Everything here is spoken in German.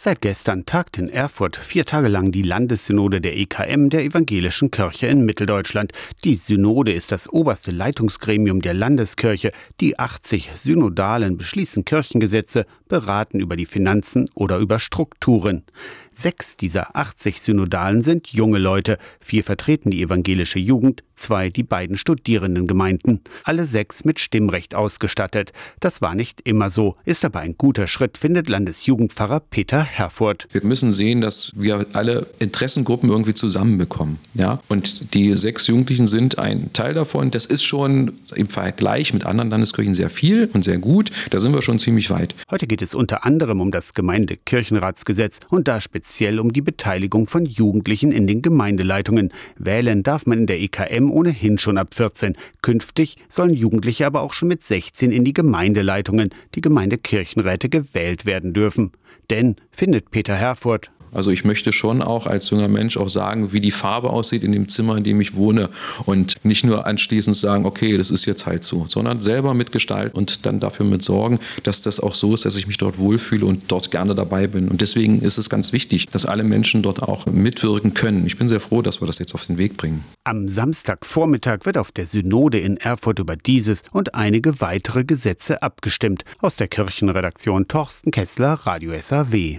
Seit gestern tagt in Erfurt vier Tage lang die Landessynode der EKM der Evangelischen Kirche in Mitteldeutschland. Die Synode ist das oberste Leitungsgremium der Landeskirche. Die 80 Synodalen beschließen Kirchengesetze, beraten über die Finanzen oder über Strukturen. Sechs dieser 80 Synodalen sind junge Leute. Vier vertreten die evangelische Jugend, zwei die beiden Studierendengemeinden. Alle sechs mit Stimmrecht ausgestattet. Das war nicht immer so, ist aber ein guter Schritt, findet Landesjugendpfarrer Peter Herfurth. Wir müssen sehen, dass wir alle Interessengruppen irgendwie zusammenbekommen. Ja? Und die sechs Jugendlichen sind ein Teil davon. Das ist schon im Vergleich mit anderen Landeskirchen sehr viel und sehr gut. Da sind wir schon ziemlich weit. Heute geht es unter anderem um das Gemeindekirchenratsgesetz und da speziell speziell um die Beteiligung von Jugendlichen in den Gemeindeleitungen. Wählen darf man in der EKM ohnehin schon ab 14. Künftig sollen Jugendliche aber auch schon mit 16 in die Gemeindeleitungen, die Gemeindekirchenräte gewählt werden dürfen. Denn, findet Peter Herfurth, also ich möchte schon auch als junger Mensch auch sagen, wie die Farbe aussieht in dem Zimmer, in dem ich wohne und nicht nur anschließend sagen, okay, das ist jetzt halt so, sondern selber mitgestalten und dann dafür mit sorgen, dass das auch so ist, dass ich mich dort wohlfühle und dort gerne dabei bin. Und deswegen ist es ganz wichtig, dass alle Menschen dort auch mitwirken können. Ich bin sehr froh, dass wir das jetzt auf den Weg bringen. Am Samstagvormittag wird auf der Synode in Erfurt über dieses und einige weitere Gesetze abgestimmt. Aus der Kirchenredaktion Torsten Kessler, Radio SAW.